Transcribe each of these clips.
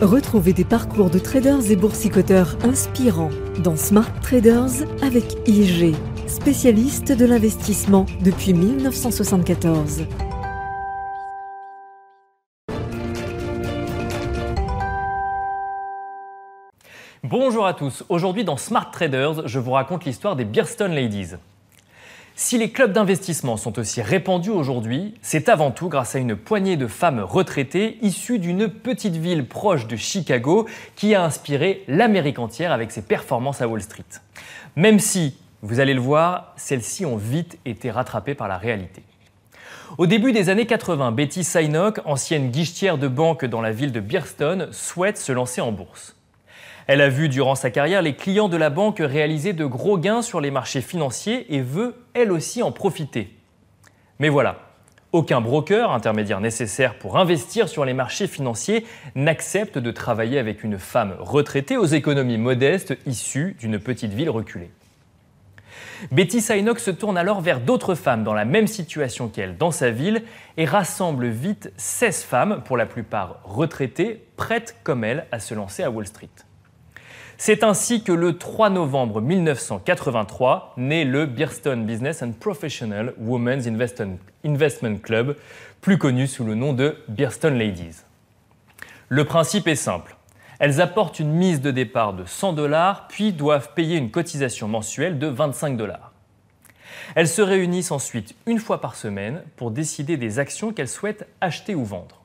Retrouvez des parcours de traders et boursicoteurs inspirants dans Smart Traders avec IG, spécialiste de l'investissement depuis 1974. Bonjour à tous, aujourd'hui dans Smart Traders, je vous raconte l'histoire des Beerstone Ladies. Si les clubs d'investissement sont aussi répandus aujourd'hui, c'est avant tout grâce à une poignée de femmes retraitées issues d'une petite ville proche de Chicago qui a inspiré l'Amérique entière avec ses performances à Wall Street. Même si, vous allez le voir, celles-ci ont vite été rattrapées par la réalité. Au début des années 80, Betty Synock, ancienne guichetière de banque dans la ville de Beerstone, souhaite se lancer en bourse. Elle a vu durant sa carrière les clients de la banque réaliser de gros gains sur les marchés financiers et veut elle aussi en profiter. Mais voilà, aucun broker, intermédiaire nécessaire pour investir sur les marchés financiers, n'accepte de travailler avec une femme retraitée aux économies modestes issue d'une petite ville reculée. Betty Synock se tourne alors vers d'autres femmes dans la même situation qu'elle dans sa ville et rassemble vite 16 femmes, pour la plupart retraitées, prêtes comme elle à se lancer à Wall Street. C'est ainsi que le 3 novembre 1983 naît le Beerstone Business and Professional Women's Investment Club, plus connu sous le nom de Beerstone Ladies. Le principe est simple. Elles apportent une mise de départ de 100 dollars, puis doivent payer une cotisation mensuelle de 25 dollars. Elles se réunissent ensuite une fois par semaine pour décider des actions qu'elles souhaitent acheter ou vendre.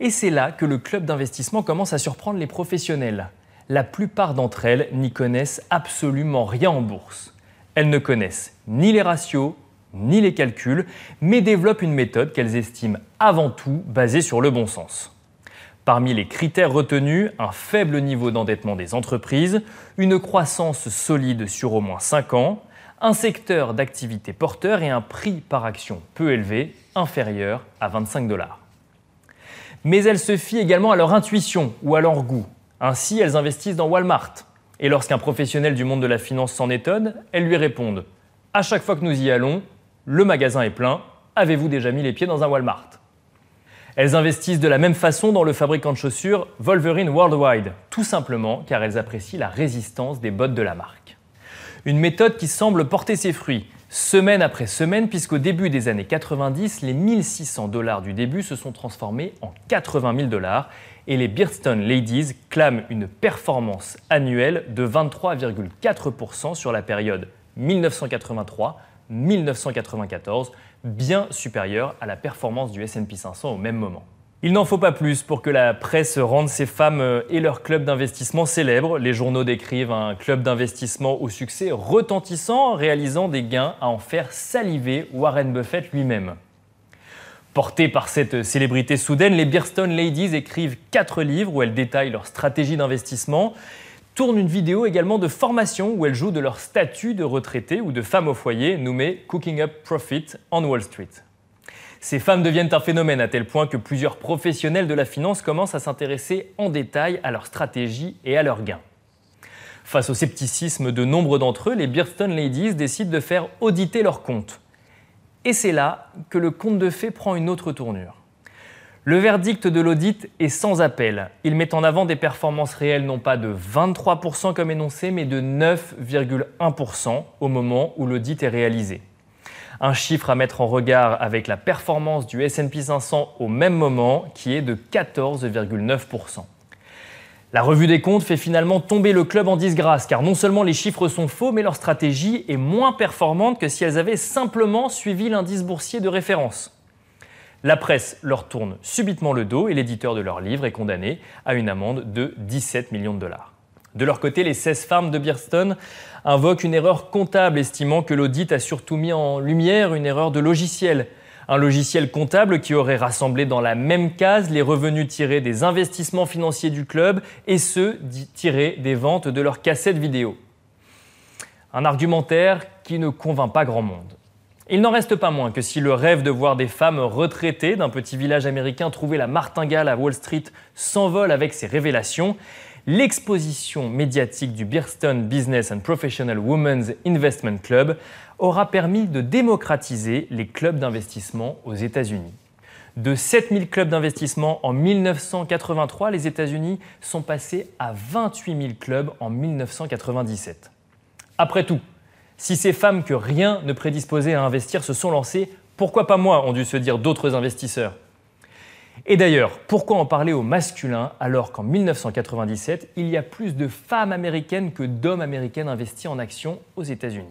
Et c'est là que le club d'investissement commence à surprendre les professionnels la plupart d'entre elles n'y connaissent absolument rien en bourse. Elles ne connaissent ni les ratios, ni les calculs, mais développent une méthode qu'elles estiment avant tout basée sur le bon sens. Parmi les critères retenus, un faible niveau d'endettement des entreprises, une croissance solide sur au moins 5 ans, un secteur d'activité porteur et un prix par action peu élevé, inférieur à 25 dollars. Mais elles se fient également à leur intuition ou à leur goût, ainsi, elles investissent dans Walmart. Et lorsqu'un professionnel du monde de la finance s'en étonne, elles lui répondent. À chaque fois que nous y allons, le magasin est plein, avez-vous déjà mis les pieds dans un Walmart? Elles investissent de la même façon dans le fabricant de chaussures Wolverine Worldwide, tout simplement car elles apprécient la résistance des bottes de la marque. Une méthode qui semble porter ses fruits, semaine après semaine, puisqu'au début des années 90, les 1600 dollars du début se sont transformés en 80 000 dollars et les Beerstone Ladies clament une performance annuelle de 23,4% sur la période 1983-1994, bien supérieure à la performance du SP 500 au même moment. Il n'en faut pas plus pour que la presse rende ces femmes euh, et leur club d'investissement célèbres. Les journaux décrivent un club d'investissement au succès retentissant, réalisant des gains à en faire saliver Warren Buffett lui-même. Portées par cette célébrité soudaine, les Beerstone Ladies écrivent quatre livres où elles détaillent leur stratégie d'investissement, tournent une vidéo également de formation où elles jouent de leur statut de retraité ou de femme au foyer nommée Cooking Up Profit on Wall Street. Ces femmes deviennent un phénomène à tel point que plusieurs professionnels de la finance commencent à s'intéresser en détail à leur stratégie et à leurs gains. Face au scepticisme de nombre d'entre eux, les Beerstone Ladies décident de faire auditer leurs comptes. Et c'est là que le conte de fées prend une autre tournure. Le verdict de l'audit est sans appel. Il met en avant des performances réelles non pas de 23% comme énoncé, mais de 9,1% au moment où l'audit est réalisé. Un chiffre à mettre en regard avec la performance du SP 500 au même moment qui est de 14,9%. La revue des comptes fait finalement tomber le club en disgrâce, car non seulement les chiffres sont faux, mais leur stratégie est moins performante que si elles avaient simplement suivi l'indice boursier de référence. La presse leur tourne subitement le dos et l'éditeur de leur livre est condamné à une amende de 17 millions de dollars. De leur côté, les 16 femmes de Beerstone invoquent une erreur comptable, estimant que l'audit a surtout mis en lumière une erreur de logiciel un logiciel comptable qui aurait rassemblé dans la même case les revenus tirés des investissements financiers du club et ceux tirés des ventes de leurs cassettes vidéo. Un argumentaire qui ne convainc pas grand monde. Il n'en reste pas moins que si le rêve de voir des femmes retraitées d'un petit village américain trouver la martingale à Wall Street s'envole avec ces révélations, l'exposition médiatique du Beerstone Business and Professional Women's Investment Club aura permis de démocratiser les clubs d'investissement aux États-Unis. De 7000 clubs d'investissement en 1983, les États-Unis sont passés à 28 000 clubs en 1997. Après tout, si ces femmes que rien ne prédisposait à investir se sont lancées, pourquoi pas moi ont dû se dire d'autres investisseurs? Et d'ailleurs, pourquoi en parler au masculin alors qu'en 1997, il y a plus de femmes américaines que d'hommes américains investis en actions aux États-Unis?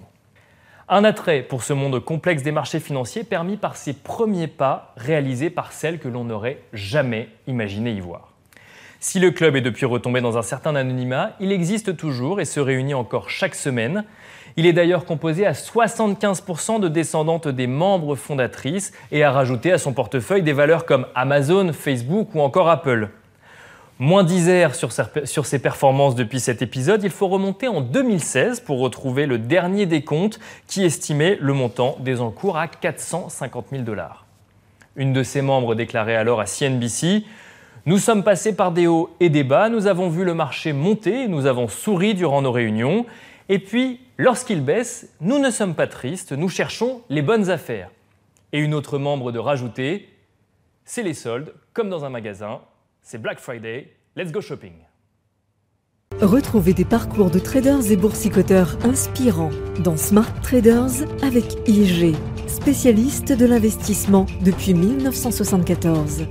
Un attrait pour ce monde complexe des marchés financiers permis par ces premiers pas réalisés par celles que l'on n'aurait jamais imaginé y voir. Si le club est depuis retombé dans un certain anonymat, il existe toujours et se réunit encore chaque semaine. Il est d'ailleurs composé à 75% de descendantes des membres fondatrices et a rajouté à son portefeuille des valeurs comme Amazon, Facebook ou encore Apple. Moins d'isère sur, sur ses performances depuis cet épisode, il faut remonter en 2016 pour retrouver le dernier décompte qui estimait le montant des encours à 450 000 dollars. Une de ses membres déclarait alors à CNBC nous sommes passés par des hauts et des bas, nous avons vu le marché monter, nous avons souri durant nos réunions, et puis, lorsqu'il baisse, nous ne sommes pas tristes, nous cherchons les bonnes affaires. Et une autre membre de rajouter, c'est les soldes, comme dans un magasin, c'est Black Friday, let's go shopping. Retrouvez des parcours de traders et boursicoteurs inspirants dans Smart Traders avec IG, spécialiste de l'investissement depuis 1974.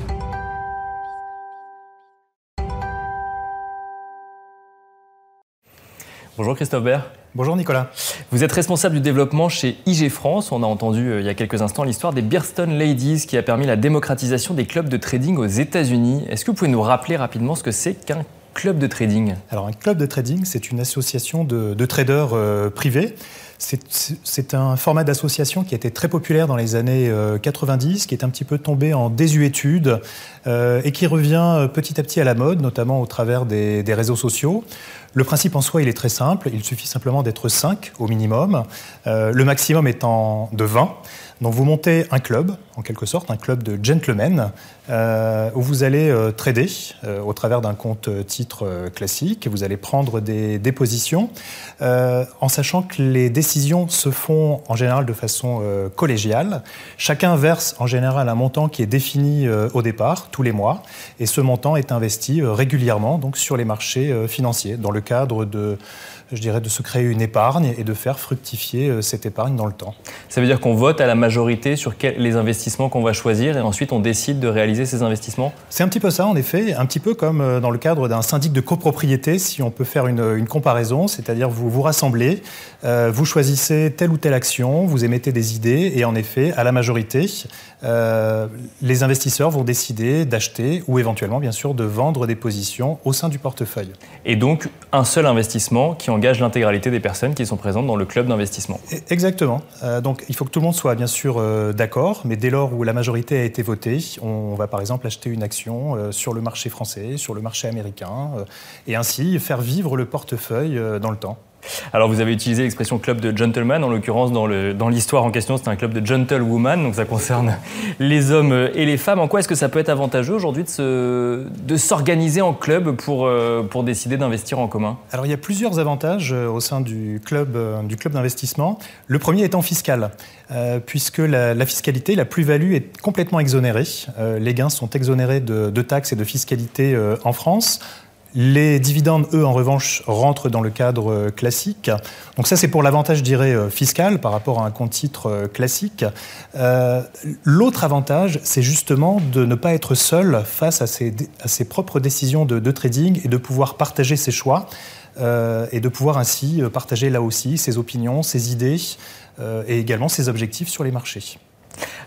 Bonjour Christophe Bert. Bonjour Nicolas. Vous êtes responsable du développement chez IG France. On a entendu euh, il y a quelques instants l'histoire des Beerstone Ladies qui a permis la démocratisation des clubs de trading aux États-Unis. Est-ce que vous pouvez nous rappeler rapidement ce que c'est qu'un club de trading? Alors un club de trading, c'est une association de, traders euh, privés c'est un format d'association qui a été très populaire dans les années 90, euh, qui est un petit peu tombé en désuétude euh, et qui revient euh, petit à petit à la mode, notamment au travers des, des, réseaux sociaux. Le principe en soi, il est très simple. Il suffit simplement d'être 5 au minimum, le maximum étant de 20. Donc vous montez un club, en quelque sorte, un club de gentlemen, où vous allez trader au travers d'un compte titre classique. Vous allez prendre des dépositions, en sachant que les décisions se font en général de façon collégiale. Chacun verse en général un montant qui est défini au départ, tous les mois, et ce montant est investi régulièrement donc sur les marchés financiers, dans le cadre de je dirais, de se créer une épargne et de faire fructifier euh, cette épargne dans le temps. Ça veut dire qu'on vote à la majorité sur les investissements qu'on va choisir et ensuite on décide de réaliser ces investissements? C'est un petit peu ça, en effet, un petit peu comme euh, dans le cadre d'un syndic de copropriété, si on peut faire une, comparaison, c'est-à-dire vous vous rassemblez, euh, vous choisissez telle ou telle action, vous émettez des idées et en effet, à la majorité, les investisseurs vont décider d'acheter ou éventuellement, bien sûr, de vendre des positions au sein du portefeuille. Et donc, un seul investissement qui en engage l'intégralité des personnes qui sont présentes dans le club d'investissement. Exactement. Euh, donc il faut que tout le monde soit bien sûr euh, d'accord, mais dès lors où la majorité a été votée, on, va par exemple acheter une action euh, sur le marché français, sur le marché américain, et ainsi faire vivre le portefeuille dans le temps. Alors vous avez utilisé l'expression club de gentlemen, en l'occurrence dans, l'histoire en question c'est un club de gentlewoman, donc ça concerne les hommes et les femmes. En quoi est-ce que ça peut être avantageux aujourd'hui de, s'organiser en club pour, euh, pour décider d'investir en commun? Alors il y a plusieurs avantages euh, au sein du club, euh, du club d'investissement. Le premier étant fiscal, puisque la, fiscalité, la plus-value est complètement exonérée. les gains sont exonérés de taxes et de fiscalité en France. Les dividendes, eux, en revanche, rentrent dans le cadre euh, classique. Donc ça, c'est pour l'avantage, je dirais, euh, fiscal par rapport à un compte titre euh, classique. L'autre avantage, c'est justement de ne pas être seul face à ses, propres décisions de, trading et de pouvoir partager ses choix et de pouvoir ainsi partager là aussi ses opinions, ses idées et également ses objectifs sur les marchés.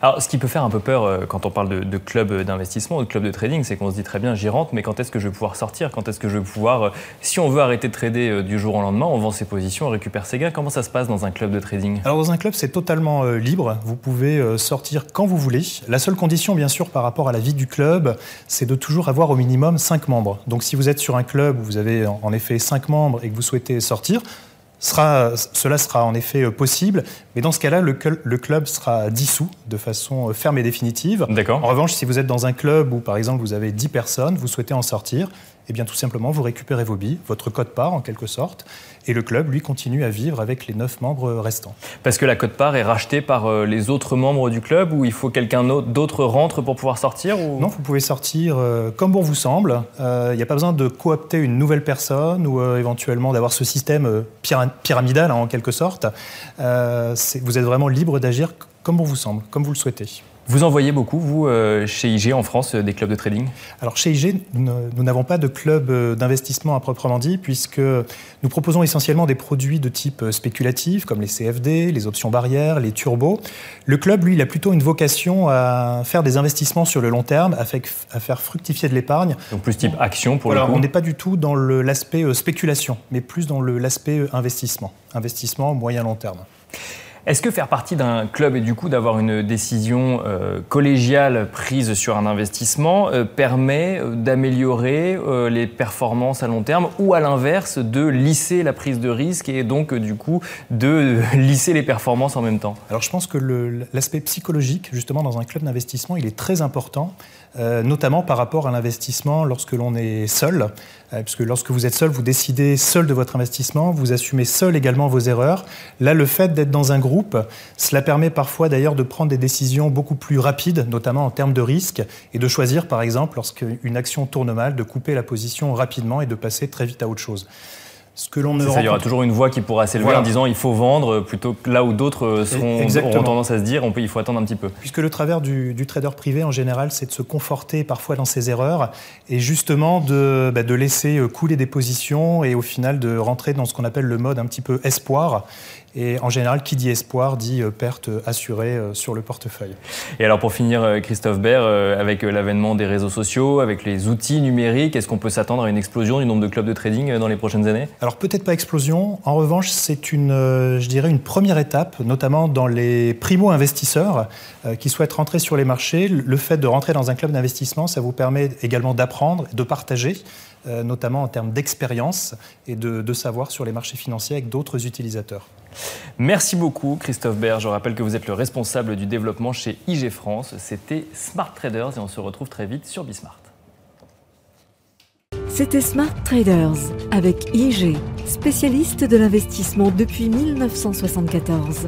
Alors, ce qui peut faire un peu peur euh, quand on parle de, club d'investissement ou de club de trading, c'est qu'on se dit très bien, j'y rentre, mais quand est-ce que je vais pouvoir sortir? Quand est-ce que je vais pouvoir. Euh, si on veut arrêter de trader euh, du jour au lendemain, on vend ses positions, on récupère ses gains. Comment ça se passe dans un club de trading? Alors, dans un club, c'est totalement libre. Vous pouvez sortir quand vous voulez. La seule condition, bien sûr, par rapport à la vie du club, c'est de toujours avoir au minimum 5 membres. Donc, si vous êtes sur un club où vous avez en effet 5 membres et que vous souhaitez sortir, cela sera en effet euh, possible, mais dans ce cas-là, le, club sera dissous de façon euh, ferme et définitive. En revanche, si vous êtes dans un club où, par exemple, vous avez 10 personnes, vous souhaitez en sortir, eh bien tout simplement vous récupérez vos billes, votre code-part en quelque sorte, et le club, lui, continue à vivre avec les neuf membres restants. Parce que la cote-part est rachetée par euh, les autres membres du club ou il faut quelqu'un d'autre rentre pour pouvoir sortir Non, vous pouvez sortir comme bon vous semble. Il euh, n'y a pas besoin de coopter une nouvelle personne ou éventuellement d'avoir ce système pyramidal hein, en quelque sorte. vous êtes vraiment libre d'agir comme bon vous semble, comme vous le souhaitez. Vous envoyez beaucoup, vous, euh, chez IG en France, euh, des clubs de trading? Alors chez IG, nous n'avons pas de club euh, d'investissement à proprement dit, puisque nous proposons essentiellement des produits de type spéculatif, comme les CFD, les options barrières, les turbos. Le club, lui, il a plutôt une vocation à faire des investissements sur le long terme, à, faire fructifier de l'épargne. Donc plus type action pour le coup On n'est pas du tout dans l'aspect spéculation, mais plus dans l'aspect investissement, investissement moyen-long terme. Est-ce que faire partie d'un club et du coup d'avoir une décision euh, collégiale prise sur un investissement euh, permet euh, d'améliorer les performances à long terme ou à l'inverse de lisser la prise de risque et donc du coup de lisser les performances en même temps? Alors je pense que l'aspect psychologique justement dans un club d'investissement il est très important notamment par rapport à l'investissement lorsque l'on est seul puisque lorsque vous êtes seul vous décidez seul de votre investissement vous assumez seul également vos erreurs là le fait d'être dans un groupe cela permet parfois d'ailleurs de prendre des décisions beaucoup plus rapides, notamment en termes de risque, et de choisir par exemple, lorsqu'une action tourne mal, de couper la position rapidement et de passer très vite à autre chose. Ce que l'on ça, il y aura toujours une voix qui pourra s'élever en disant il faut vendre plutôt que là où d'autres euh, auront tendance à se dire on peut, il faut attendre un petit peu. Puisque le travers du, trader privé en général, c'est de se conforter parfois dans ses erreurs et justement de, bah, de laisser euh, couler des positions et au final de rentrer dans ce qu'on appelle le mode un petit peu espoir et en général, qui dit espoir dit euh, perte assurée euh, sur le portefeuille. Et alors pour finir, euh, Christophe Baird, avec l'avènement des réseaux sociaux, avec les outils numériques, est-ce qu'on peut s'attendre à une explosion du nombre de clubs de trading dans les prochaines années? Alors peut-être pas explosion. En revanche, c'est une, je dirais, une première étape, notamment dans les primo-investisseurs qui souhaitent rentrer sur les marchés. Le fait de rentrer dans un club d'investissement, ça vous permet également d'apprendre, de partager. Notamment en termes d'expérience et de, de savoir sur les marchés financiers avec d'autres utilisateurs. Merci beaucoup Christophe Baird. Je rappelle que vous êtes le responsable du développement chez IG France. C'était Smart Traders et on se retrouve très vite sur Bismart. C'était Smart Traders avec IG, spécialiste de l'investissement depuis 1974.